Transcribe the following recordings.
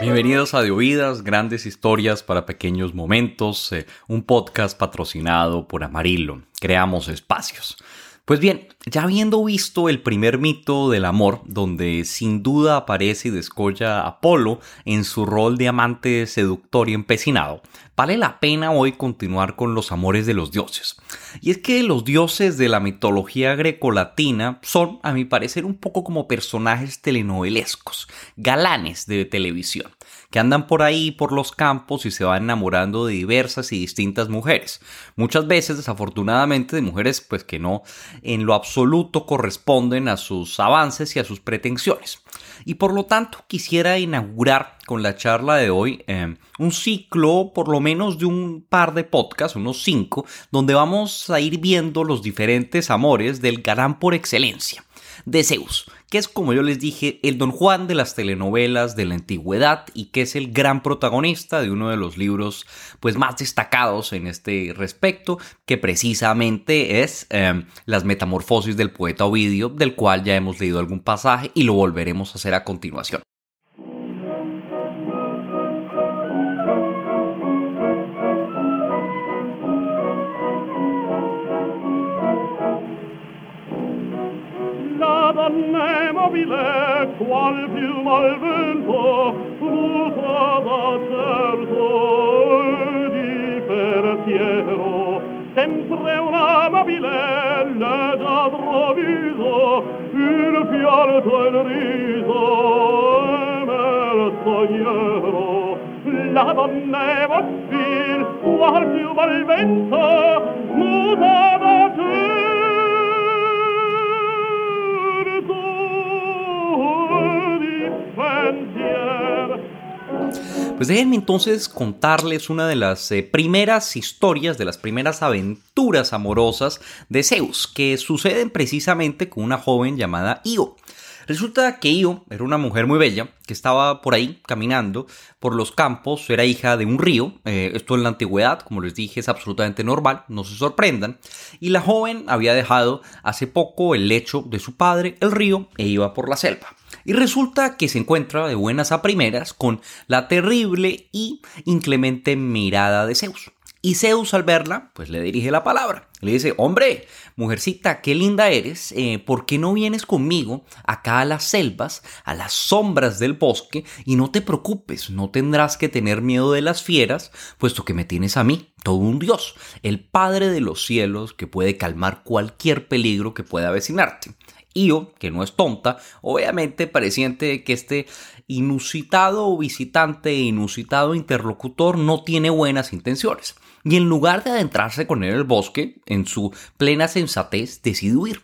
Bienvenidos a De Oídas, grandes historias para pequeños momentos, eh, un podcast patrocinado por Amarillo. Creamos espacios. Pues bien, ya habiendo visto el primer mito del amor, donde sin duda aparece y descolla Apolo en su rol de amante seductor y empecinado, vale la pena hoy continuar con los amores de los dioses. Y es que los dioses de la mitología grecolatina son, a mi parecer, un poco como personajes telenovelescos, galanes de televisión que andan por ahí, por los campos y se van enamorando de diversas y distintas mujeres. Muchas veces, desafortunadamente, de mujeres pues que no en lo absoluto corresponden a sus avances y a sus pretensiones. Y por lo tanto, quisiera inaugurar con la charla de hoy eh, un ciclo, por lo menos de un par de podcasts, unos cinco, donde vamos a ir viendo los diferentes amores del galán por excelencia de Zeus, que es como yo les dije el Don Juan de las telenovelas de la antigüedad y que es el gran protagonista de uno de los libros pues más destacados en este respecto, que precisamente es em, Las Metamorfosis del poeta Ovidio, del cual ya hemos leído algún pasaje y lo volveremos a hacer a continuación. Mobile qual piuma al vento mutava certo di pensiero sempre una mobile le da proviso il fialto il riso nel sognero. La donne mobile qual piuma al vento mutava certo Pues déjenme entonces contarles una de las eh, primeras historias, de las primeras aventuras amorosas de Zeus, que suceden precisamente con una joven llamada Io. Resulta que Io era una mujer muy bella que estaba por ahí caminando por los campos, era hija de un río, eh, esto en la antigüedad, como les dije, es absolutamente normal, no se sorprendan, y la joven había dejado hace poco el lecho de su padre, el río, e iba por la selva. Y resulta que se encuentra de buenas a primeras con la terrible y inclemente mirada de Zeus. Y Zeus al verla, pues le dirige la palabra. Le dice, hombre, mujercita, qué linda eres, eh, ¿por qué no vienes conmigo acá a las selvas, a las sombras del bosque, y no te preocupes, no tendrás que tener miedo de las fieras, puesto que me tienes a mí, todo un dios, el Padre de los cielos, que puede calmar cualquier peligro que pueda avecinarte. Io, que no es tonta, obviamente pareciente que este inusitado visitante e inusitado interlocutor no tiene buenas intenciones. Y en lugar de adentrarse con él en el bosque, en su plena sensatez decide huir.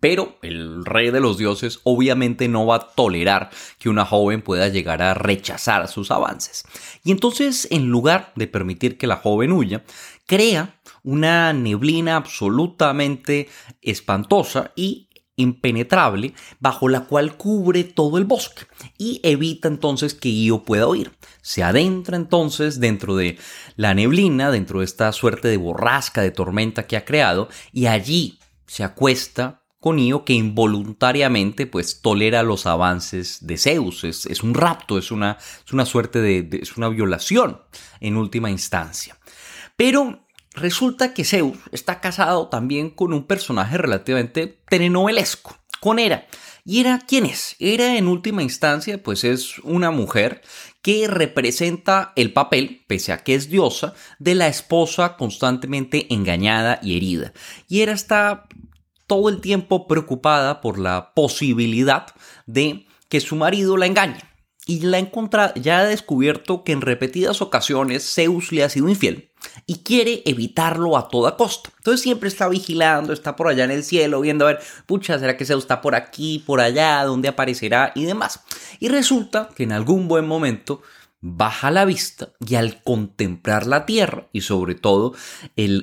Pero el rey de los dioses obviamente no va a tolerar que una joven pueda llegar a rechazar sus avances. Y entonces, en lugar de permitir que la joven huya, crea una neblina absolutamente espantosa y impenetrable bajo la cual cubre todo el bosque y evita entonces que Io pueda oír. Se adentra entonces dentro de la neblina, dentro de esta suerte de borrasca, de tormenta que ha creado y allí se acuesta con Io que involuntariamente pues tolera los avances de Zeus. Es, un rapto, es una, es una suerte de, es una violación en última instancia. Pero Resulta que Zeus está casado también con un personaje relativamente telenovelesco, con Hera. ¿Y Hera quién es? Hera en última instancia pues es una mujer que representa el papel, pese a que es diosa, de la esposa constantemente engañada y herida. Y Hera está todo el tiempo preocupada por la posibilidad de que su marido la engañe y la encontrado, ya ha descubierto que en repetidas ocasiones Zeus le ha sido infiel y quiere evitarlo a toda costa. Entonces siempre está vigilando, está por allá en el cielo, viendo a ver, pucha, ¿será que Zeus está por aquí, por allá, dónde aparecerá y demás? Y resulta que en algún buen momento baja la vista y al contemplar la tierra y sobre todo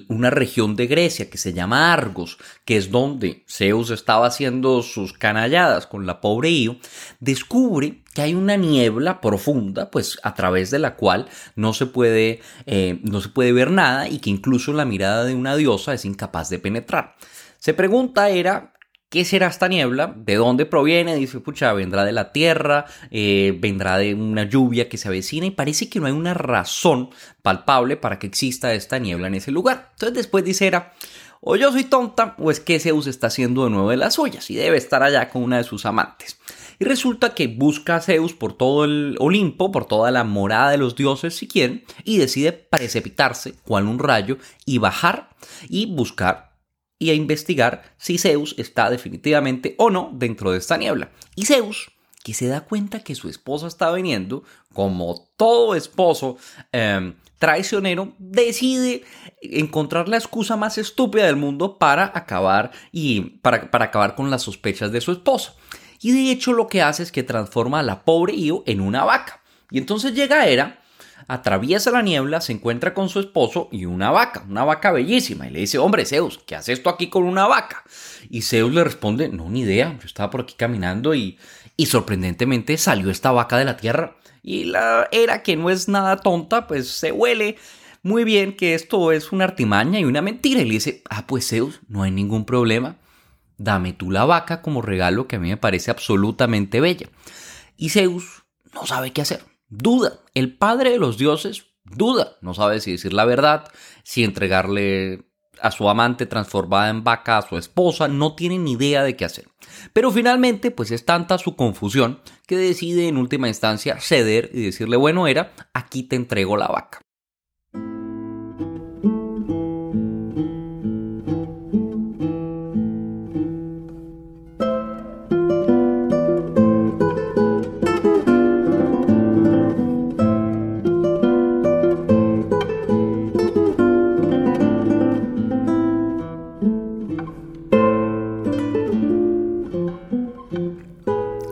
una región de Grecia que se llama Argos, que es donde Zeus estaba haciendo sus canalladas con la pobre Io, descubre que hay una niebla profunda, pues a través de la cual no se puede, eh, no se puede ver nada y que incluso la mirada de una diosa es incapaz de penetrar. Se pregunta era ¿Qué será esta niebla? ¿De dónde proviene? Dice, pucha, vendrá de la tierra, eh, vendrá de una lluvia que se avecina y parece que no hay una razón palpable para que exista esta niebla en ese lugar. Entonces después dice era, o yo soy tonta o es que Zeus está haciendo de nuevo de las suyas y debe estar allá con una de sus amantes. Y resulta que busca a Zeus por todo el Olimpo, por toda la morada de los dioses si quieren, y decide precipitarse cual un rayo y bajar y buscar y a investigar si Zeus está definitivamente o no dentro de esta niebla. Y Zeus, que se da cuenta que su esposa está viniendo, como todo esposo em, traicionero, decide encontrar la excusa más estúpida del mundo para acabar y para, para acabar con las sospechas de su esposo. Y de hecho lo que hace es que transforma a la pobre Io en una vaca. Y entonces llega Hera atraviesa la niebla, se encuentra con su esposo y una vaca, una vaca bellísima, y le dice, hombre, Zeus, ¿qué haces tú aquí con una vaca? Y Zeus le responde, no, ni idea, yo estaba por aquí caminando y, y sorprendentemente salió esta vaca de la tierra. Y la era que no es nada tonta, pues se huele muy bien que esto es una artimaña y una mentira. Y le dice, ah, pues Zeus, no hay ningún problema. Dame tú la vaca como regalo que a mí me parece absolutamente bella. Y Zeus no sabe qué hacer duda. El padre de los dioses duda. No sabe si decir la verdad, si entregarle a su amante transformada en vaca a su esposa, no tiene ni idea de qué hacer. Pero finalmente, pues es tanta su confusión que decide en última instancia ceder y decirle, bueno, era, aquí te entrego la vaca.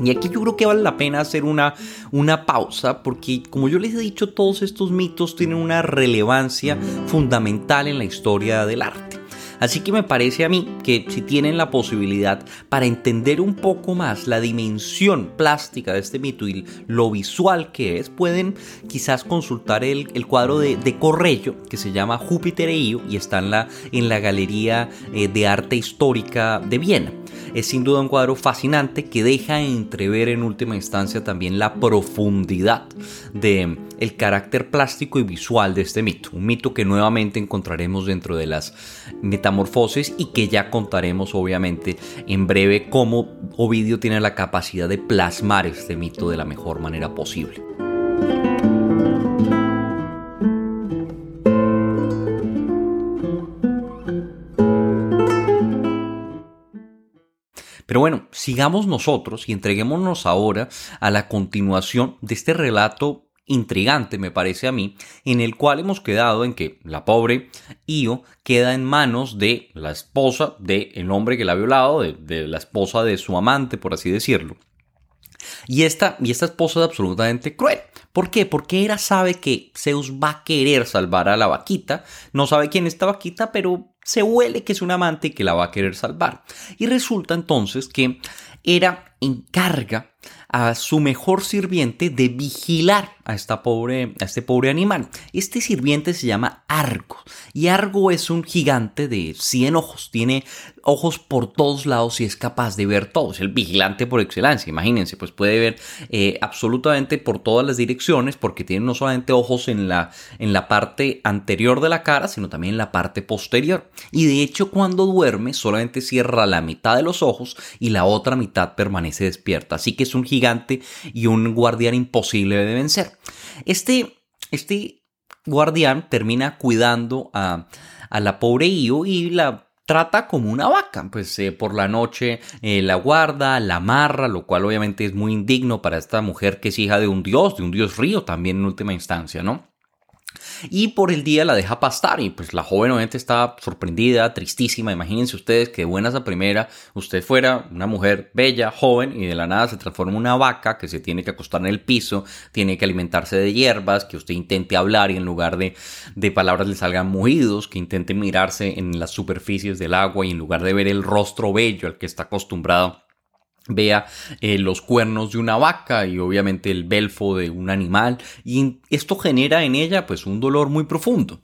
Y aquí yo creo que vale la pena hacer una, una pausa porque como yo les he dicho, todos estos mitos tienen una relevancia fundamental en la historia del arte. Así que me parece a mí que si tienen la posibilidad para entender un poco más la dimensión plástica de este mito y lo visual que es, pueden quizás consultar el, cuadro de, Corrello que se llama Júpiter e Io y está en la, en la Galería eh, de Arte Histórica de Viena. Es sin duda un cuadro fascinante que deja entrever en última instancia también la profundidad de el carácter plástico y visual de este mito, un mito que nuevamente encontraremos dentro de las metamorfosis y que ya contaremos obviamente en breve cómo Ovidio tiene la capacidad de plasmar este mito de la mejor manera posible. Pero bueno, sigamos nosotros y entreguémonos ahora a la continuación de este relato intrigante, me parece a mí, en el cual hemos quedado en que la pobre Io queda en manos de la esposa del hombre que la ha violado, de, la esposa de su amante, por así decirlo. Y esta, y esta esposa es absolutamente cruel. ¿Por qué? Porque Hera sabe que Zeus va a querer salvar a la vaquita. No sabe quién es esta vaquita, pero se huele que es un amante y que la va a querer salvar. Y resulta entonces que Hera encarga a su mejor sirviente de vigilar a, esta pobre, a este pobre animal. Este sirviente se llama Argo y Argo es un gigante de 100 ojos, tiene ojos por todos lados y es capaz de ver todo, es el vigilante por excelencia, imagínense, pues puede ver eh, absolutamente por todas las direcciones porque tiene no solamente ojos en la, en la parte anterior de la cara, sino también en la parte posterior. Y de hecho cuando duerme solamente cierra la mitad de los ojos y la otra mitad permanece despierta, así que es un gigante y un guardián imposible de vencer. Este, este guardián termina cuidando a, la pobre Io y la trata como una vaca, pues eh, por la noche eh, la guarda, la amarra, lo cual obviamente es muy indigno para esta mujer que es hija de un dios, de un dios río también en última instancia, ¿no? Y por el día la deja pastar y pues la joven obviamente está sorprendida, tristísima. Imagínense ustedes que buenas a primera usted fuera una mujer bella, joven y de la nada se transforma en una vaca que se tiene que acostar en el piso, tiene que alimentarse de hierbas, que usted intente hablar y en lugar de, de palabras le salgan mugidos, que intente mirarse en las superficies del agua y en lugar de ver el rostro bello al que está acostumbrado vea eh, los cuernos de una vaca y obviamente el belfo de un animal y esto genera en ella pues un dolor muy profundo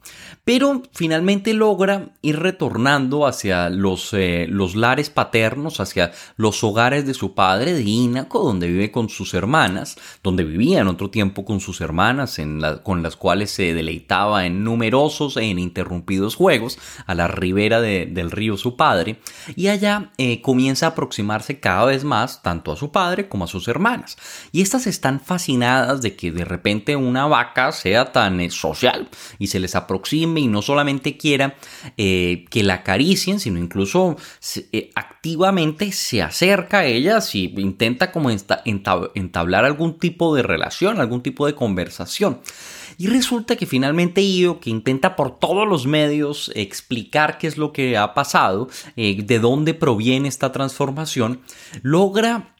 pero finalmente logra ir retornando hacia los, eh, los lares paternos hacia los hogares de su padre de Ínaco donde vive con sus hermanas donde vivía en otro tiempo con sus hermanas con las cuales se deleitaba en numerosos e ininterrumpidos juegos a la ribera del río su padre y allá eh, comienza a aproximarse cada vez más tanto a su padre como a sus hermanas. Y estas están fascinadas de que de repente una vaca sea tan eh, social y se les aproxime y no solamente quiera eh, que la acaricien, sino incluso eh, activamente se acerca a ellas y intenta como entablar algún tipo de relación, algún tipo de conversación. Y resulta que finalmente Io, que intenta por todos los medios explicar qué es lo que ha pasado, eh, de dónde proviene esta transformación, logra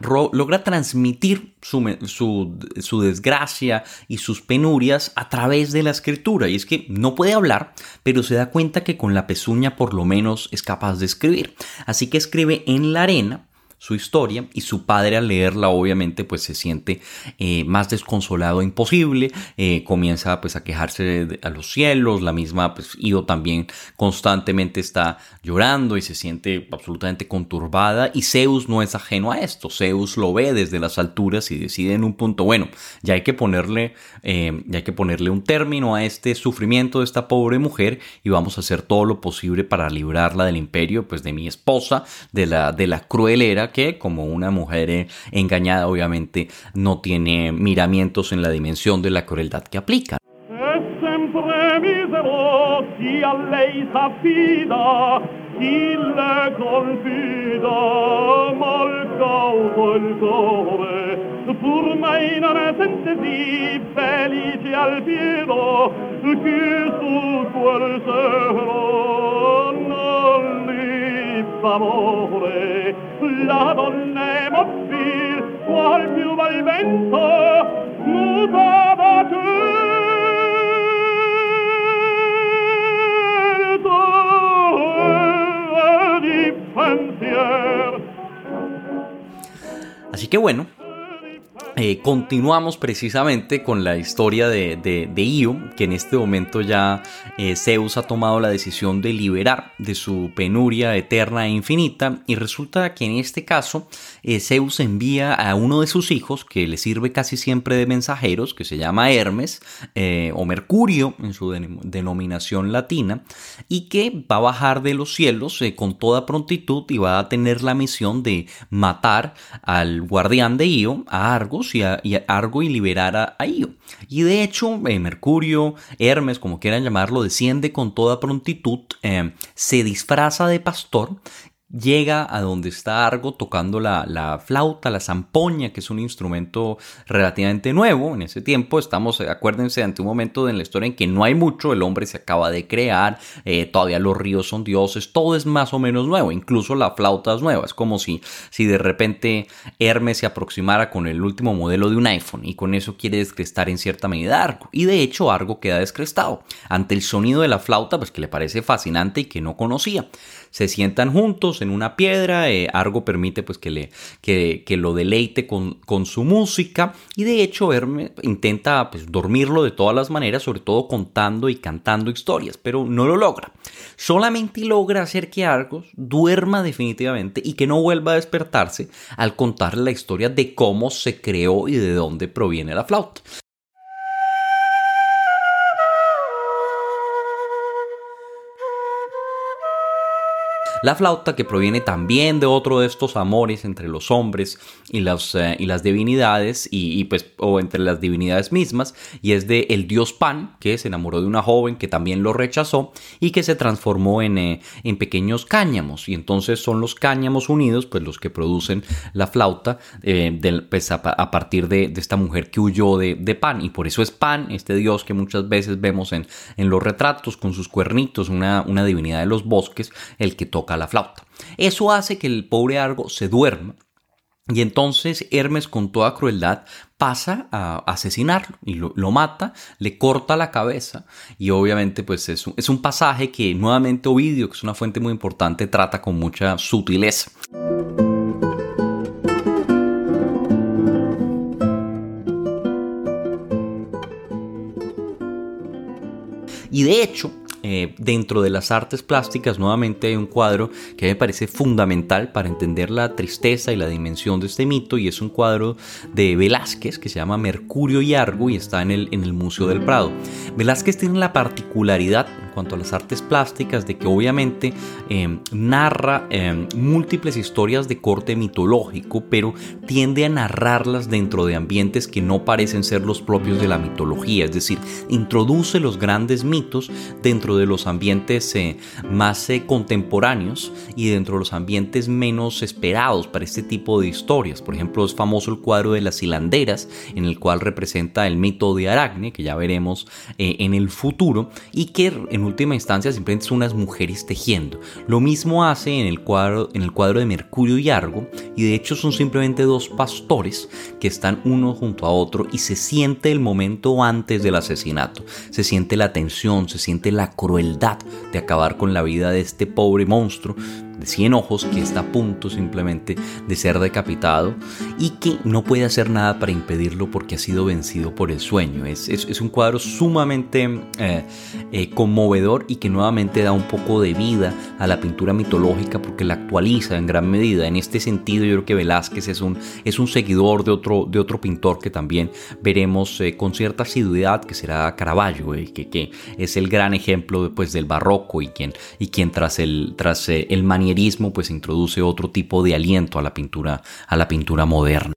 logra transmitir su, su, desgracia y sus penurias a través de la escritura. Y es que no puede hablar, pero se da cuenta que con la pezuña por lo menos es capaz de escribir. Así que escribe en la arena su historia y su padre al leerla obviamente pues se siente eh, más desconsolado imposible, eh, comienza pues a quejarse a los cielos, la misma pues también constantemente está llorando y se siente absolutamente conturbada y Zeus no es ajeno a esto, Zeus lo ve desde las alturas y decide en un punto, bueno, ya hay que ponerle, eh, ya hay que ponerle un término a este sufrimiento de esta pobre mujer y vamos a hacer todo lo posible para librarla del imperio pues de mi esposa, de la, de la cruel era que como una mujer eh, engañada obviamente no tiene miramientos en la dimensión de la crueldad que aplica. pur mai non sente sì felice al pieno che su quel cielo non li fa amore la donna è mobile qual più il vento mutava di pensier Así que bueno, Eh, continuamos precisamente con la historia de, de, Io, que en este momento ya eh, Zeus ha tomado la decisión de liberar de su penuria eterna e infinita y resulta que en este caso eh, Zeus envía a uno de sus hijos, que le sirve casi siempre de mensajeros, que se llama Hermes o Mercurio en su denominación latina, y que va a bajar de los cielos con toda prontitud y va a tener la misión de matar al guardián de Io, a Y, a, Argo y liberar a, Io. Y de hecho, eh, Mercurio, Hermes, como quieran llamarlo, desciende con toda prontitud, eh, se disfraza de pastor llega a donde está Argo tocando la, flauta, la zampoña, que es un instrumento relativamente nuevo. En ese tiempo estamos, eh, acuérdense, ante un momento en la historia en que no hay mucho, el hombre se acaba de crear, eh, todavía los ríos son dioses, todo es más o menos nuevo, incluso la flauta es nueva. Es como si, si de repente Hermes se aproximara con el último modelo de un iPhone y con eso quiere descrestar en cierta medida Argo. Y de hecho Argo queda descrestado ante el sonido de la flauta, pues que le parece fascinante y que no conocía se sientan juntos en una piedra, eh, Argo permite pues que, le, que, lo deleite con, con, su música y de hecho Hermes intenta pues dormirlo de todas las maneras, sobre todo contando y cantando historias, pero no lo logra. Solamente logra hacer que Argos duerma definitivamente y que no vuelva a despertarse al contarle la historia de cómo se creó y de dónde proviene la flauta. La flauta que proviene también de otro de estos amores entre los hombres y, las, eh, y las divinidades, y, pues, o entre las divinidades mismas, y es de el dios Pan, que se enamoró de una joven que también lo rechazó y que se transformó en, eh, en pequeños cáñamos. Y entonces son los cáñamos unidos, pues los que producen la flauta eh, pues, a, partir de, esta mujer que huyó de, Pan. Y por eso es Pan, este dios que muchas veces vemos en, en los retratos con sus cuernitos, una, una divinidad de los bosques, el que toca la flauta. Eso hace que el pobre Argo se duerma y entonces Hermes con toda crueldad pasa a asesinarlo y lo, lo mata, le corta la cabeza y obviamente pues es un, es un, pasaje que nuevamente Ovidio, que es una fuente muy importante, trata con mucha sutileza. Y de hecho, eh, dentro de las artes plásticas, nuevamente hay un cuadro que me parece fundamental para entender la tristeza y la dimensión de este mito, y es un cuadro de Velázquez que se llama Mercurio y Argo y está en el, en el Museo del Prado. Velázquez tiene la particularidad cuanto a las artes plásticas de que obviamente eh, narra eh, múltiples historias de corte mitológico, pero tiende a narrarlas dentro de ambientes que no parecen ser los propios de la mitología, es decir, introduce los grandes mitos dentro de los ambientes eh, más contemporáneos y dentro de los ambientes menos esperados para este tipo de historias. Por ejemplo, es famoso el cuadro de las hilanderas, en el cual representa el mito de Aracne, que ya veremos en el futuro, y que en última instancia simplemente son unas mujeres tejiendo. Lo mismo hace en el cuadro, en el cuadro de Mercurio y Argo, y de hecho son simplemente dos pastores que están uno junto a otro y se siente el momento antes del asesinato. Se siente la tensión, se siente la crueldad de acabar con la vida de este pobre monstruo de 100 ojos que está a punto simplemente de ser decapitado y que no puede hacer nada para impedirlo porque ha sido vencido por el sueño. Es, es, un cuadro sumamente eh, eh, conmovedor y que nuevamente da un poco de vida a la pintura mitológica porque la actualiza en gran medida. En este sentido yo creo que Velázquez es un, es un seguidor de otro, de otro pintor que también veremos eh, con cierta asiduidad que será Caravaggio, que, que, es el gran ejemplo pues, del barroco y quien, y quien tras el, tras, el pues introduce otro tipo de aliento a la pintura, a la pintura moderna.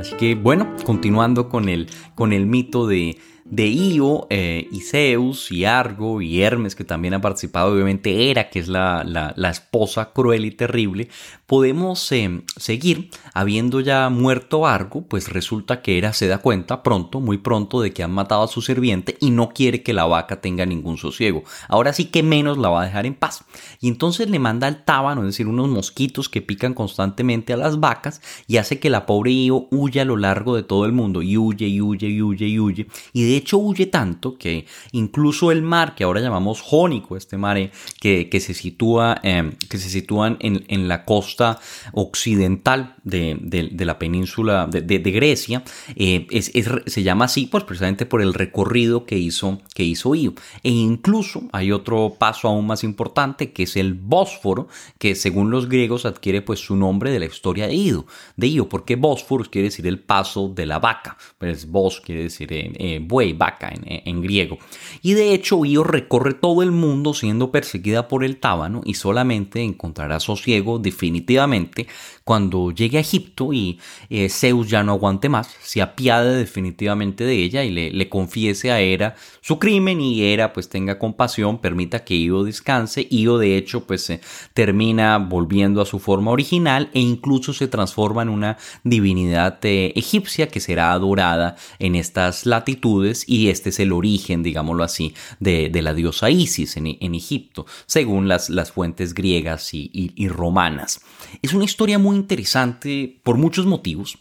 Así que bueno, continuando con el, con el mito de, de Io eh, y Zeus y Argo y Hermes, que también ha participado, obviamente Hera, que es la, la, esposa cruel y terrible, podemos eh, seguir, habiendo ya muerto Argo, pues resulta que Hera se da cuenta pronto, muy pronto, de que han matado a su sirviente y no quiere que la vaca tenga ningún sosiego. Ahora sí que menos la va a dejar en paz. Y entonces le manda al tábano, es decir, unos mosquitos que pican constantemente a las vacas y hace que la pobre Io huya a lo largo de todo el mundo y huye y huye y huye y huye. Y de hecho huye tanto que incluso el mar, que ahora llamamos Jónico, este mar eh, que, que se sitúa, em, que se sitúan en, en, la costa occidental de, de, la península de, Grecia, eh, es, se llama así pues precisamente por el recorrido que hizo, que hizo Io. E incluso hay otro paso aún más importante que es el Bósforo, que según los griegos adquiere pues su nombre de la historia de Io, de Io porque Bósforo quiere decir el paso de la vaca, pues Bos quiere decir eh, buey, vaca en, griego. Y de hecho Io recorre todo el mundo siendo perseguida por el tábano y solamente encontrará sosiego definitivamente cuando llegue a Egipto y eh, Zeus ya no aguante más, se apiade definitivamente de ella y le, confiese a Hera su crimen y Hera pues tenga compasión, permita que Io descanse. Io de hecho pues se termina volviendo a su forma original e incluso se transforma en una divinidad eh, egipcia que será adorada en estas latitudes y este es el origen, digámoslo así, de, la diosa Isis en, Egipto, según las, las fuentes griegas y, y romanas. Es una historia muy interesante por muchos motivos.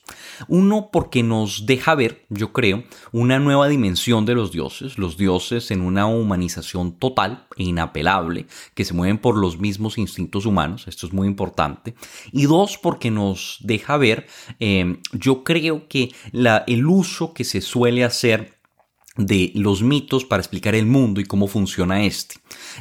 Uno, porque nos deja ver, yo creo, una nueva dimensión de los dioses, los dioses en una humanización total e inapelable, que se mueven por los mismos instintos humanos, esto es muy importante. Y dos, porque nos deja ver, eh, yo creo que la, el uso que se suele hacer de los mitos para explicar el mundo y cómo funciona este.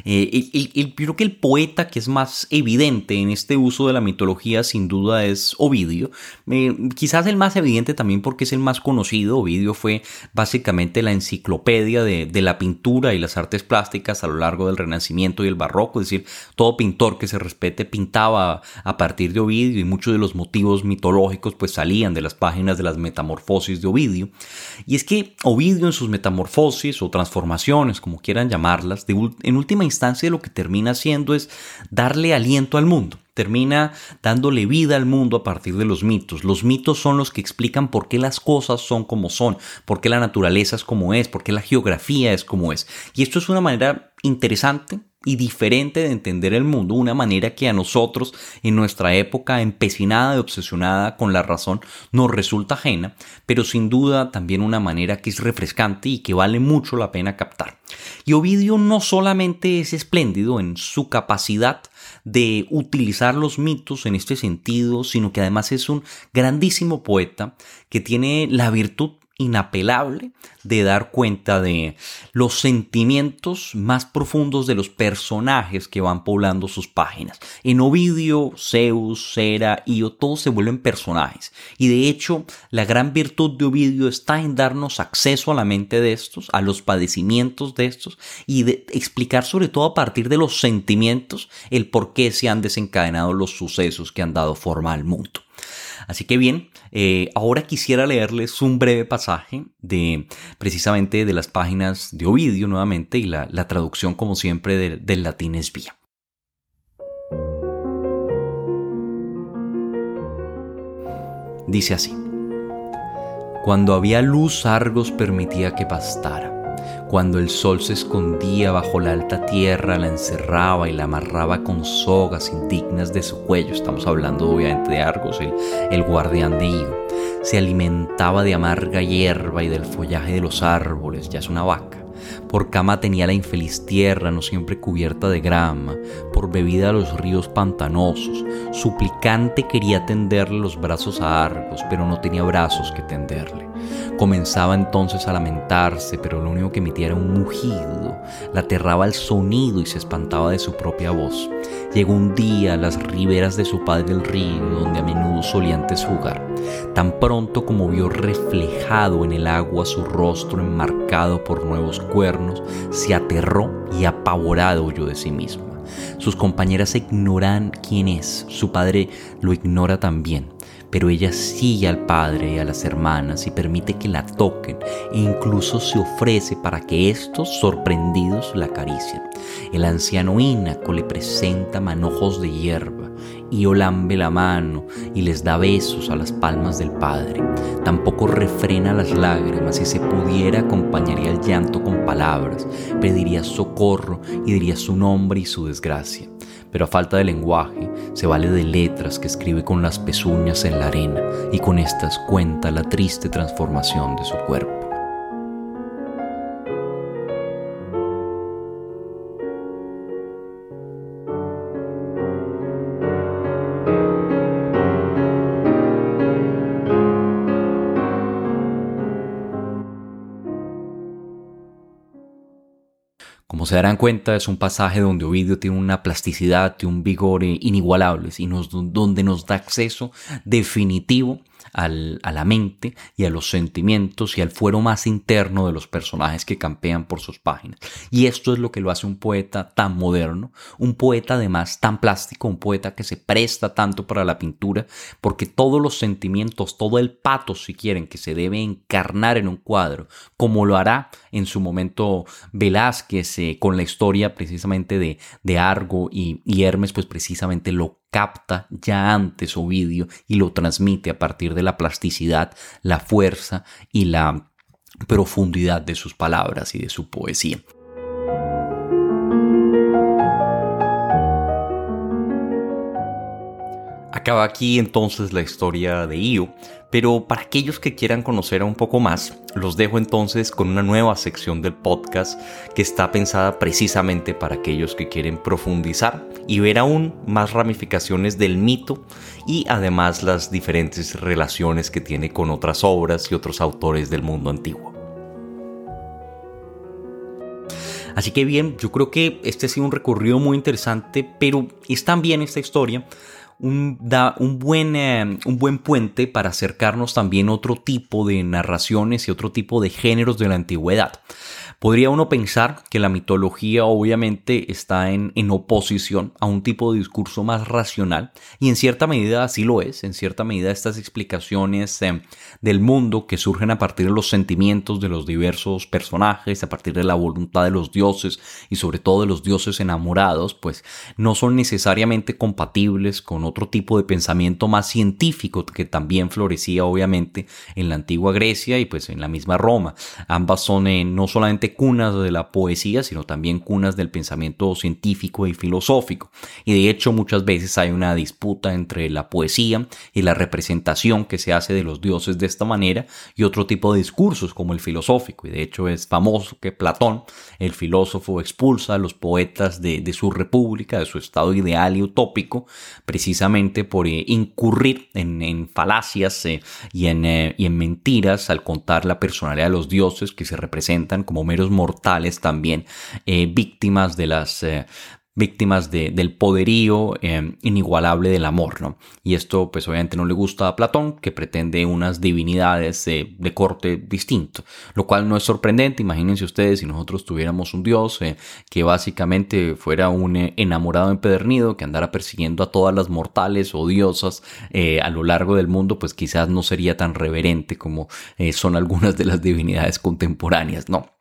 Eh, creo que el poeta que es más evidente en este uso de la mitología sin duda es Ovidio. Eh, quizás el más evidente también porque es el más conocido. Ovidio fue básicamente la enciclopedia de, de, la pintura y las artes plásticas a lo largo del Renacimiento y el Barroco. Es decir, todo pintor que se respete pintaba a partir de Ovidio y muchos de los motivos mitológicos pues salían de las páginas de las metamorfosis de Ovidio. Y es que Ovidio en sus metamorfosis o transformaciones, como quieran llamarlas, en última instancia lo que termina haciendo es darle aliento al mundo termina dándole vida al mundo a partir de los mitos. Los mitos son los que explican por qué las cosas son como son, por qué la naturaleza es como es, por qué la geografía es como es. Y esto es una manera interesante y diferente de entender el mundo, una manera que a nosotros en nuestra época empecinada y obsesionada con la razón nos resulta ajena, pero sin duda también una manera que es refrescante y que vale mucho la pena captar. Y Ovidio no solamente es espléndido en su capacidad de utilizar los mitos en este sentido, sino que además es un grandísimo poeta que tiene la virtud inapelable de dar cuenta de los sentimientos más profundos de los personajes que van poblando sus páginas. En Ovidio, Zeus, Cera, Io, todos se vuelven personajes. Y de hecho, la gran virtud de Ovidio está en darnos acceso a la mente de estos, a los padecimientos de estos, y de explicar sobre todo a partir de los sentimientos el por qué se han desencadenado los sucesos que han dado forma al mundo. Así que bien, eh, ahora quisiera leerles un breve pasaje de precisamente de las páginas de Ovidio nuevamente y la, traducción como siempre del latín es vía. Dice así, cuando había luz Argos permitía que pastara cuando el sol se escondía bajo la alta tierra, la encerraba y la amarraba con sogas indignas de su cuello. Estamos hablando obviamente de Argos, el, guardián de Igo. Se alimentaba de amarga hierba y del follaje de los árboles, ya es una vaca. Por cama tenía la infeliz tierra, no siempre cubierta de grama, por bebida a los ríos pantanosos. Suplicante quería tenderle los brazos a Argos, pero no tenía brazos que tenderle. Comenzaba entonces a lamentarse, pero lo único que emitía era un mugido. La aterraba el sonido y se espantaba de su propia voz. Llegó un día a las riberas de su padre el río, donde a menudo solía antes jugar. Tan pronto como vio reflejado en el agua su rostro enmarcado por nuevos cuernos, se aterró y apavorado huyó de sí misma. Sus compañeras ignoran quién es, su padre lo ignora también pero ella sigue al padre y a las hermanas y permite que la toquen e incluso se ofrece para que estos sorprendidos la acaricien. El anciano Inaco le presenta manojos de hierba y olambe la mano y les da besos a las palmas del padre. Tampoco refrena las lágrimas y si se pudiera acompañaría el llanto con palabras, pediría socorro y diría su nombre y su desgracia pero a falta de lenguaje se vale de letras que escribe con las pezuñas en la arena y con estas cuenta la triste transformación de su cuerpo. Se darán cuenta, es un pasaje donde Ovidio tiene una plasticidad y un vigor inigualables y donde nos da acceso definitivo a la mente y a los sentimientos y al fuero más interno de los personajes que campean por sus páginas. Y esto es lo que lo hace un poeta tan moderno, un poeta además tan plástico, un poeta que se presta tanto para la pintura, porque todos los sentimientos, todo el pato, si quieren, que se debe encarnar en un cuadro, como lo hará en su momento Velázquez eh, con la historia precisamente de, de Argo y, y Hermes, pues precisamente lo capta ya antes Ovidio y lo transmite a partir de la plasticidad, la fuerza y la profundidad de sus palabras y de su poesía. Acaba aquí entonces la historia de Io, pero para aquellos que quieran conocer un poco más, los dejo entonces con una nueva sección del podcast que está pensada precisamente para aquellos que quieren profundizar y ver aún más ramificaciones del mito y además las diferentes relaciones que tiene con otras obras y otros autores del mundo antiguo. Así que bien, yo creo que este ha sido un recorrido muy interesante, pero es también esta historia un, da un buen, eh, un buen puente para acercarnos también a otro tipo de narraciones y otro tipo de géneros de la antigüedad. Podría uno pensar que la mitología obviamente está en, en, oposición a un tipo de discurso más racional y en cierta medida así lo es, en cierta medida estas explicaciones eh, del mundo que surgen a partir de los sentimientos de los diversos personajes, a partir de la voluntad de los dioses y sobre todo de los dioses enamorados, pues no son necesariamente compatibles con otro tipo de pensamiento más científico que también florecía obviamente en la antigua Grecia y pues en la misma Roma. Ambas son eh, no solamente cunas de la poesía, sino también cunas del pensamiento científico y filosófico. Y de hecho muchas veces hay una disputa entre la poesía y la representación que se hace de los dioses de esta manera y otro tipo de discursos como el filosófico. Y de hecho es famoso que Platón, el filósofo, expulsa a los poetas de, su república, de su estado ideal y utópico, precisamente por eh, incurrir en, falacias eh, y, en, eh, y en mentiras al contar la personalidad de los dioses que se representan como meros mortales también, víctimas de las, víctimas del poderío eh, inigualable del amor, ¿no? Y esto pues obviamente no le gusta a Platón, que pretende unas divinidades de corte distinto, lo cual no es sorprendente, imagínense ustedes si nosotros tuviéramos un dios eh, que básicamente fuera un eh, enamorado empedernido, que andara persiguiendo a todas las mortales o diosas a lo largo del mundo, pues quizás no sería tan reverente como son algunas de las divinidades contemporáneas, ¿no?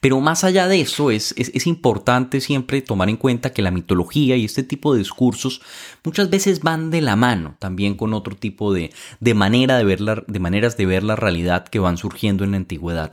Pero más allá de eso, es, es, importante siempre tomar en cuenta que la mitología y este tipo de discursos muchas veces van de la mano también con otro tipo de, de, manera de, de maneras de ver la realidad que van surgiendo en la antigüedad.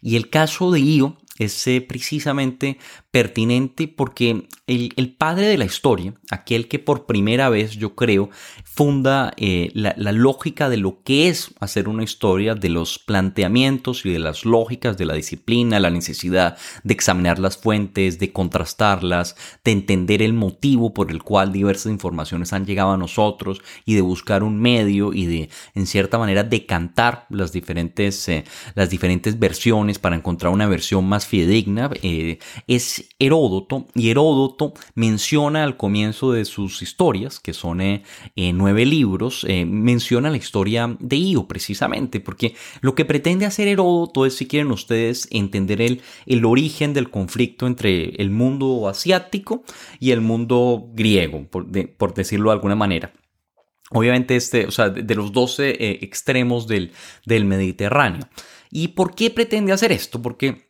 Y el caso de Io es eh, precisamente pertinente porque el, padre de la historia, aquel que por primera vez yo creo funda eh, la, lógica de lo que es hacer una historia, de los planteamientos y de las lógicas de la disciplina, la necesidad de examinar las fuentes, de contrastarlas, de entender el motivo por el cual diversas informaciones han llegado a nosotros y de buscar un medio y de en cierta manera decantar las diferentes, eh, las diferentes versiones para encontrar una versión más fidedigna, eh, Heródoto y Heródoto menciona al comienzo de sus historias, que son eh, eh, nueve libros, eh, menciona la historia de Io precisamente, porque lo que pretende hacer Heródoto es, si quieren ustedes, entender el, el origen del conflicto entre el mundo asiático y el mundo griego, por, decirlo de alguna manera. Obviamente, este, o sea, de, los 12 extremos del, del Mediterráneo. ¿Y por qué pretende hacer esto? Porque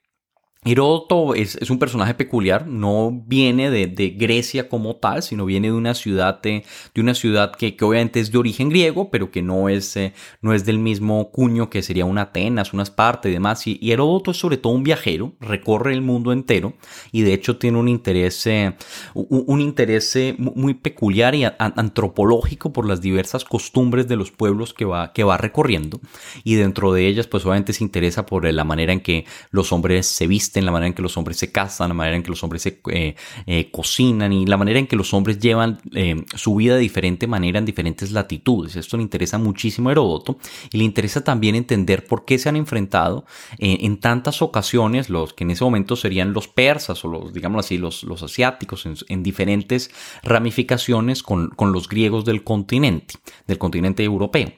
Heródoto es, un personaje peculiar, no viene de, Grecia como tal, sino viene de una ciudad, de, una ciudad que, obviamente es de origen griego, pero que no es, eh, no es del mismo cuño que sería una Atenas, una Esparta y demás. Y, Heródoto es sobre todo un viajero, recorre el mundo entero y de hecho tiene un interés, eh, un, interés eh, muy peculiar y antropológico por las diversas costumbres de los pueblos que va, que va recorriendo. Y dentro de ellas, pues obviamente se interesa por la manera en que los hombres se visten en la manera en que los hombres se casan, la manera en que los hombres se eh, eh, cocinan y la manera en que los hombres llevan eh, su vida de diferente manera en diferentes latitudes. Esto le interesa muchísimo a Heródoto y le interesa también entender por qué se han enfrentado en tantas ocasiones los que en ese momento serían los persas o los, digamos así, los, los asiáticos en, diferentes ramificaciones con, con los griegos del continente, del continente europeo.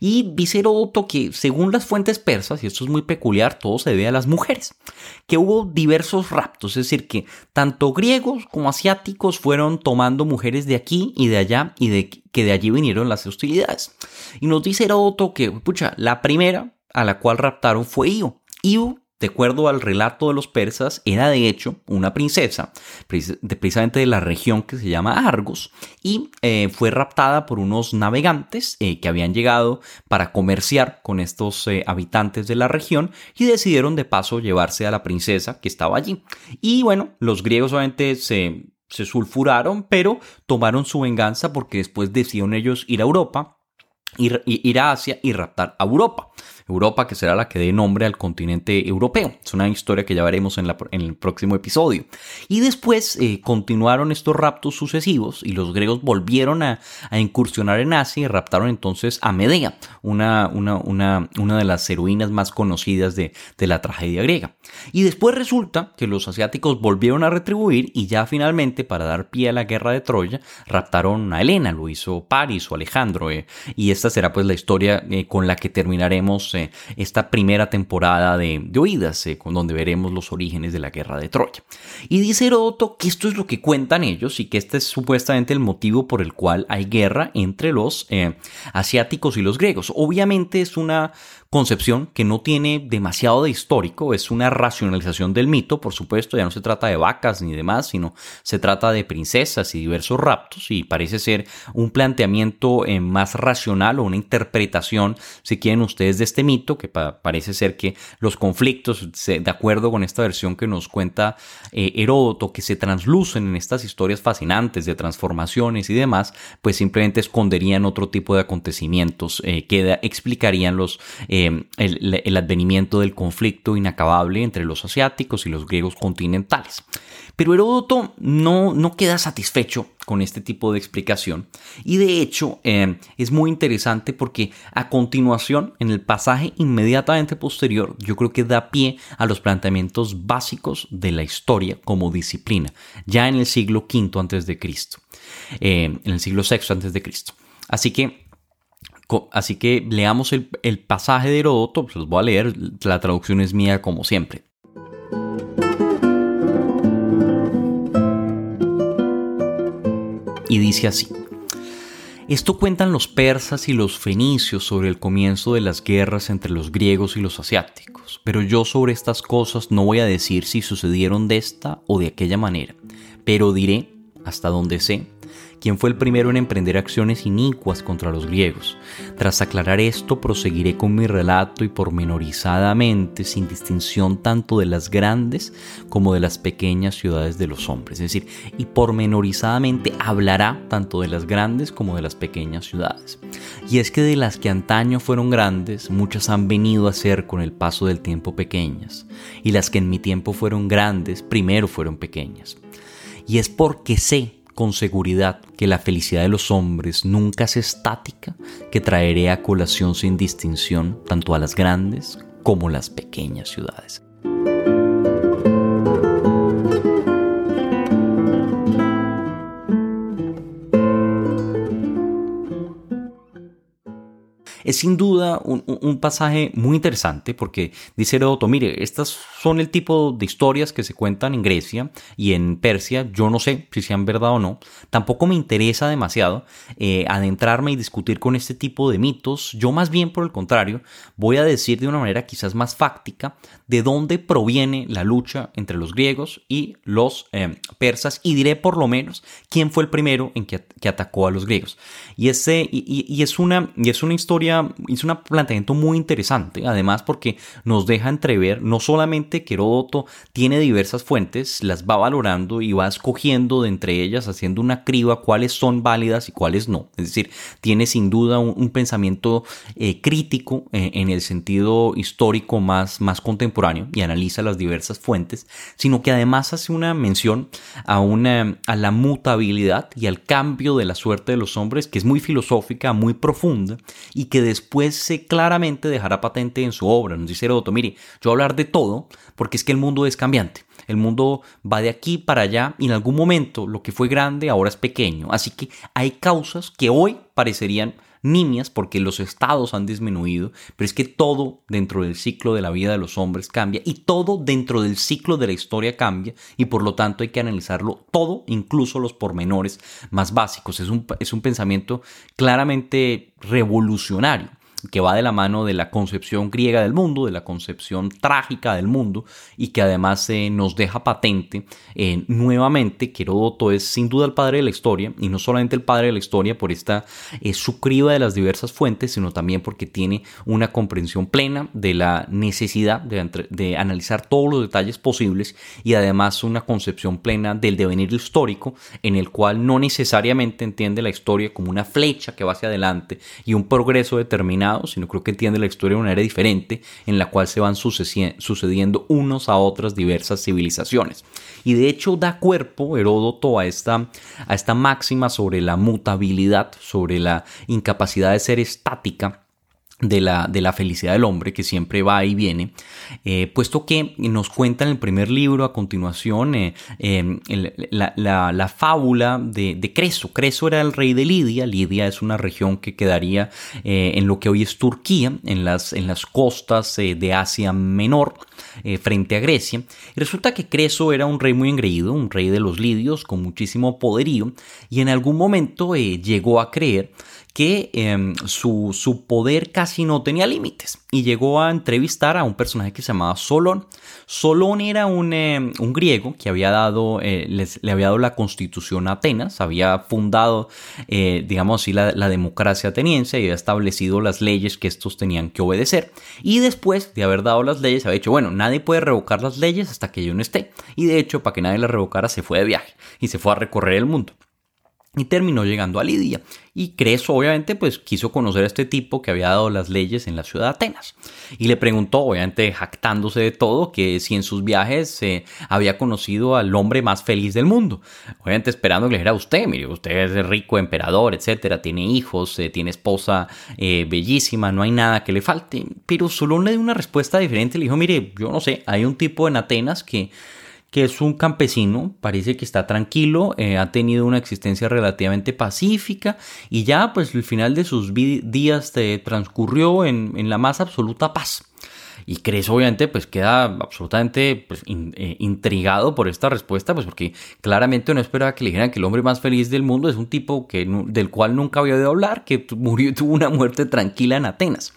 Y dice Heródoto que según las fuentes persas, y esto es muy peculiar, todo se debe a las mujeres, que hubo diversos raptos, es decir, que tanto griegos como asiáticos fueron tomando mujeres de aquí y de allá y de que de allí vinieron las hostilidades. Y nos dice Heródoto que, pucha, la primera a la cual raptaron fue Io. Io de acuerdo al relato de los persas, era de hecho una princesa, precisamente de la región que se llama Argos, y eh, fue raptada por unos navegantes eh, que habían llegado para comerciar con estos eh, habitantes de la región y decidieron de paso llevarse a la princesa que estaba allí. Y bueno, los griegos obviamente se, sulfuraron, pero tomaron su venganza porque después decidieron ellos ir a Europa ir, a Asia y raptar a Europa. Europa que será la que dé nombre al continente europeo. Es una historia que ya veremos en, el próximo episodio. Y después eh, continuaron estos raptos sucesivos y los griegos volvieron a, incursionar en Asia y raptaron entonces a Medea, una, una, una, una de las heroínas más conocidas de, de la tragedia griega. Y después resulta que los asiáticos volvieron a retribuir y ya finalmente para dar pie a la guerra de Troya raptaron a Helena, lo hizo Paris o Alejandro. Eh, y esta será pues la historia eh, con la que terminaremos esta primera temporada de, de Oídas, con donde veremos los orígenes de la guerra de Troya. Y dice Heródoto que esto es lo que cuentan ellos y que este es supuestamente el motivo por el cual hay guerra entre los eh, asiáticos y los griegos. Obviamente es una concepción que no tiene demasiado de histórico, es una racionalización del mito, por supuesto, ya no se trata de vacas ni demás, sino se trata de princesas y diversos raptos y parece ser un planteamiento eh, más racional o una interpretación, si quieren ustedes, de este mito, que parece ser que los conflictos, de acuerdo con esta versión que nos cuenta eh, Heródoto, que se translucen en estas historias fascinantes de transformaciones y demás, pues simplemente esconderían otro tipo de acontecimientos eh, que explicarían los, el, el advenimiento del conflicto inacabable entre los asiáticos y los griegos continentales. Pero Heródoto no, no queda satisfecho con este tipo de explicación y de hecho eh, es muy interesante porque a continuación en el pasaje inmediatamente posterior yo creo que da pie a los planteamientos básicos de la historia como disciplina ya en el siglo V antes de Cristo eh, en el siglo VI antes de Cristo así que Así que leamos el, pasaje de Heródoto, pues los voy a leer, la traducción es mía como siempre. y dice así. Esto cuentan los persas y los fenicios sobre el comienzo de las guerras entre los griegos y los asiáticos, pero yo sobre estas cosas no voy a decir si sucedieron de esta o de aquella manera, pero diré, hasta donde sé, quien fue el primero en emprender acciones inicuas contra los griegos. Tras aclarar esto, proseguiré con mi relato y pormenorizadamente, sin distinción tanto de las grandes como de las pequeñas ciudades de los hombres. Es decir, y pormenorizadamente hablará tanto de las grandes como de las pequeñas ciudades. Y es que de las que antaño fueron grandes, muchas han venido a ser con el paso del tiempo pequeñas, y las que en mi tiempo fueron grandes, primero fueron pequeñas. Y es porque sé con seguridad que la felicidad de los hombres nunca es estática, que traeré a colación sin distinción tanto a las grandes como las pequeñas ciudades. Es sin duda un, pasaje muy interesante porque dice Heródoto, mire, estas son el tipo de historias que se cuentan en Grecia y en Persia. Yo no sé si sean verdad o no. Tampoco me interesa demasiado eh, adentrarme y discutir con este tipo de mitos. Yo más bien, por el contrario, voy a decir de una manera quizás más fáctica de dónde proviene la lucha entre los griegos y los eh, persas y diré por lo menos quién fue el primero en que, atacó a los griegos. Y, ese, es una, y es una historia, es un planteamiento muy interesante, además porque nos deja entrever no solamente que Heródoto tiene diversas fuentes, las va valorando y va escogiendo de entre ellas, haciendo una criba cuáles son válidas y cuáles no. Es decir, tiene sin duda un, pensamiento eh, crítico eh, en el sentido histórico más, más contemporáneo y analiza las diversas fuentes, sino que además hace una mención a, una, a la mutabilidad y al cambio de la suerte de los hombres, que es muy filosófica, muy profunda y que después se claramente dejará patente en su obra. Nos dice Heródoto, mire, yo voy a hablar de todo porque es que el mundo es cambiante. El mundo va de aquí para allá y en algún momento lo que fue grande ahora es pequeño. Así que hay causas que hoy parecerían nimias porque los estados han disminuido, pero es que todo dentro del ciclo de la vida de los hombres cambia y todo dentro del ciclo de la historia cambia y por lo tanto hay que analizarlo todo, incluso los pormenores más básicos. Es un, es un pensamiento claramente revolucionario que va de la mano de la concepción griega del mundo, de la concepción trágica del mundo y que además eh, nos deja patente eh, nuevamente que Heródoto es sin duda el padre de la historia y no solamente el padre de la historia por esta eh, su criba de las diversas fuentes, sino también porque tiene una comprensión plena de la necesidad de, de analizar todos los detalles posibles y además una concepción plena del devenir histórico en el cual no necesariamente entiende la historia como una flecha que va hacia adelante y un progreso determinado sino creo que entiende la historia de una manera diferente en la cual se van sucediendo unos a otras diversas civilizaciones. Y de hecho da cuerpo Heródoto a esta, a esta máxima sobre la mutabilidad, sobre la incapacidad de ser estática de la, de la, felicidad del hombre, que siempre va y viene, eh, puesto que nos cuenta en el primer libro a continuación eh, em, la, fábula de, de, Creso. Creso era el rey de Lidia, Lidia es una región que quedaría eh, en lo que hoy es Turquía, en las, en las costas de Asia Menor. frente a Grecia. Y resulta que Creso era un rey muy engreído, un rey de los lidios con muchísimo poderío, y en algún momento llegó a creer que em, su, su, poder casi no tenía límites y llegó a entrevistar a un personaje que se llamaba Solón. Solón era un, eh, griego que había dado, eh, le había dado la constitución a Atenas, había fundado, eh, digamos así, la, la, democracia ateniense y había establecido las leyes que estos tenían que obedecer. Y después de haber dado las leyes, había dicho, bueno, nadie puede revocar las leyes hasta que yo no esté. Y de hecho, para que nadie las revocara, se fue de viaje y se fue a recorrer el mundo y terminó llegando a Lidia. Y Creso obviamente pues quiso conocer a este tipo que había dado las leyes en la ciudad de Atenas. Y le preguntó, obviamente jactándose de todo, que si en sus viajes se había conocido al hombre más feliz del mundo. Obviamente esperando que le dijera usted, mire, usted es rico, emperador, etcétera, tiene hijos, eh, tiene esposa eh, bellísima, no hay nada que le falte. Pero Solón le dio una respuesta diferente, le dijo, mire, yo no sé, hay un tipo en Atenas que que es un campesino, parece que está tranquilo, eh, ha tenido una existencia relativamente pacífica y ya pues el final de sus días transcurrió en, la más absoluta paz. Y Cres obviamente pues queda absolutamente pues, eh, intrigado por esta respuesta, pues porque claramente no esperaba que le dijeran que el hombre más feliz del mundo es un tipo que, del cual nunca había oído hablar, que murió tuvo una muerte tranquila en Atenas.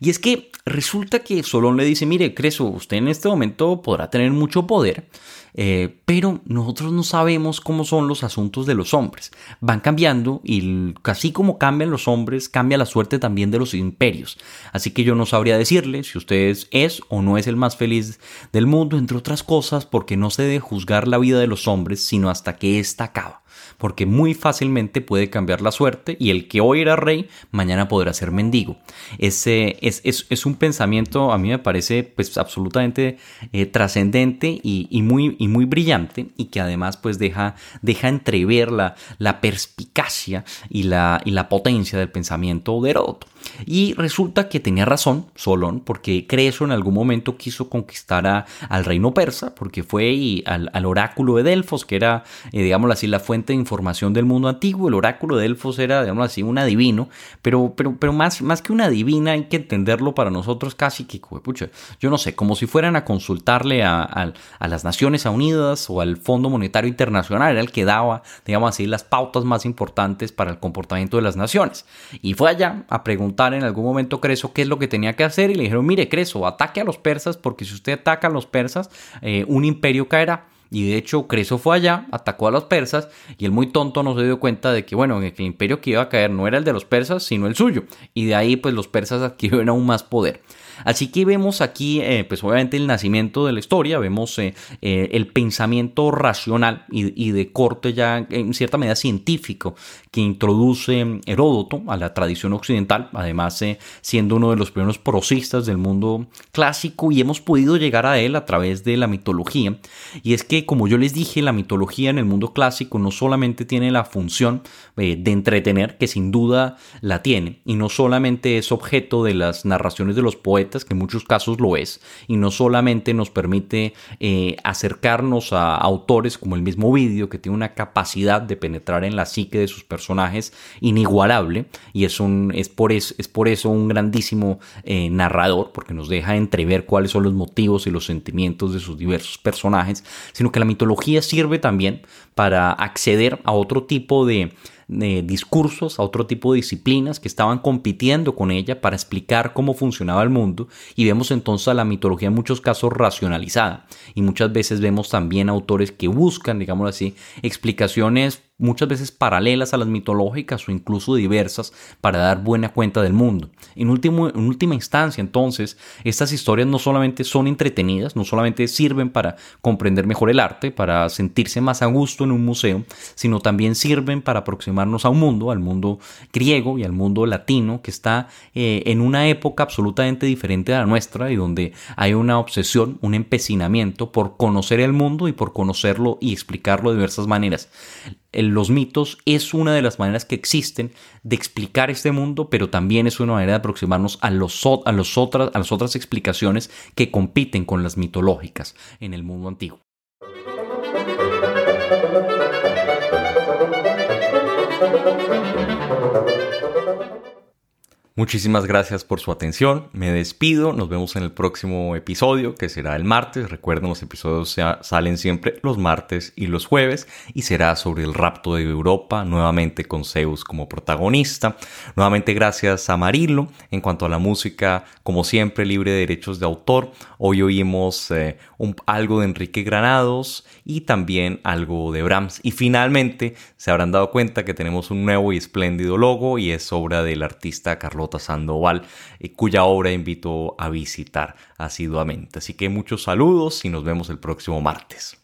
Y es que resulta que Solón le dice, mire, Creso, usted en este momento podrá tener mucho poder, eh, pero nosotros no sabemos cómo son los asuntos de los hombres. Van cambiando y así como cambian los hombres, cambia la suerte también de los imperios. Así que yo no sabría decirle si usted es o no es el más feliz del mundo, entre otras cosas, porque no se debe juzgar la vida de los hombres, sino hasta que ésta acaba porque muy fácilmente puede cambiar la suerte y el que hoy era rey, mañana podrá ser mendigo. Ese es, es, un pensamiento, a mí me parece pues absolutamente eh, trascendente y, muy, y muy brillante y que además pues deja, deja entrever la, la perspicacia y la, y la potencia del pensamiento de Heródoto. Y resulta que tenía razón Solón, porque Creso en algún momento quiso conquistar al reino persa, porque fue y al, oráculo de Delfos, que era, eh, digamos así, la fuente de información del mundo antiguo. El oráculo de Delfos era, digamos así, un adivino, pero, pero, pero más, más que una divina hay que entenderlo para nosotros casi que, pucha, yo no sé, como si fueran a consultarle a, a las Naciones Unidas o al Fondo Monetario Internacional, era el que daba, digamos así, las pautas más importantes para el comportamiento de las naciones. Y fue allá a preguntar en algún momento Creso qué es lo que tenía que hacer y le dijeron, mire Creso, ataque a los persas porque si usted ataca a los persas, eh, un imperio caerá. Y de hecho, Creso fue allá, atacó a los persas y el muy tonto no se dio cuenta de que, bueno, el imperio que iba a caer no era el de los persas, sino el suyo. Y de ahí, pues los persas adquirieron aún más poder. Así que vemos aquí, eh, pues obviamente el nacimiento de la historia, vemos eh, eh, el pensamiento racional y, de corte ya en cierta medida científico que introduce Heródoto a la tradición occidental, además siendo uno de los primeros prosistas del mundo clásico y hemos podido llegar a él a través de la mitología. Y es que, como yo les dije, la mitología en el mundo clásico no solamente tiene la función de entretener, que sin duda la tiene, y no solamente es objeto de las narraciones de los poetas, que en muchos casos lo es, y no solamente nos permite eh, acercarnos a autores como el mismo vídeo, que tiene una capacidad de penetrar en la psique de sus personajes inigualable, y es, un, es, por, es, es por eso un grandísimo eh, narrador, porque nos deja entrever cuáles son los motivos y los sentimientos de sus diversos personajes, sino que la mitología sirve también para acceder a otro tipo de discursos, a otro tipo de disciplinas que estaban compitiendo con ella para explicar cómo funcionaba el mundo y vemos entonces a la mitología en muchos casos racionalizada. Y muchas veces vemos también autores que buscan, digamos así, explicaciones muchas veces paralelas a las mitológicas o incluso diversas para dar buena cuenta del mundo. En, en última instancia, entonces, estas historias no solamente son entretenidas, no solamente sirven para comprender mejor el arte, para sentirse más a gusto en un museo, sino también sirven para aproximarnos a un mundo, al mundo griego y al mundo latino, que está eh, en una época absolutamente diferente a la nuestra y donde hay una obsesión, un empecinamiento por conocer el mundo y por conocerlo y explicarlo de diversas maneras los mitos es una de las maneras que existen de explicar este mundo, pero también es una manera de aproximarnos a, los, a, los otras, a las otras explicaciones que compiten con las mitológicas en el mundo antiguo. Muchísimas gracias por su atención. Me despido. Nos vemos en el próximo episodio, que será el martes. Recuerden, los episodios salen siempre los martes y los jueves. Y será sobre el rapto de Europa, nuevamente con Zeus como protagonista. Nuevamente gracias a Marilo. En cuanto a la música, como siempre, libre de derechos de autor. Hoy oímos eh, algo de Enrique Granados y también algo de Brahms. Y finalmente se habrán dado cuenta que tenemos un nuevo y espléndido logo y es obra del artista Carlos Sandoval, eh, cuya obra invito a visitar asiduamente. Así que muchos saludos y nos vemos el próximo martes.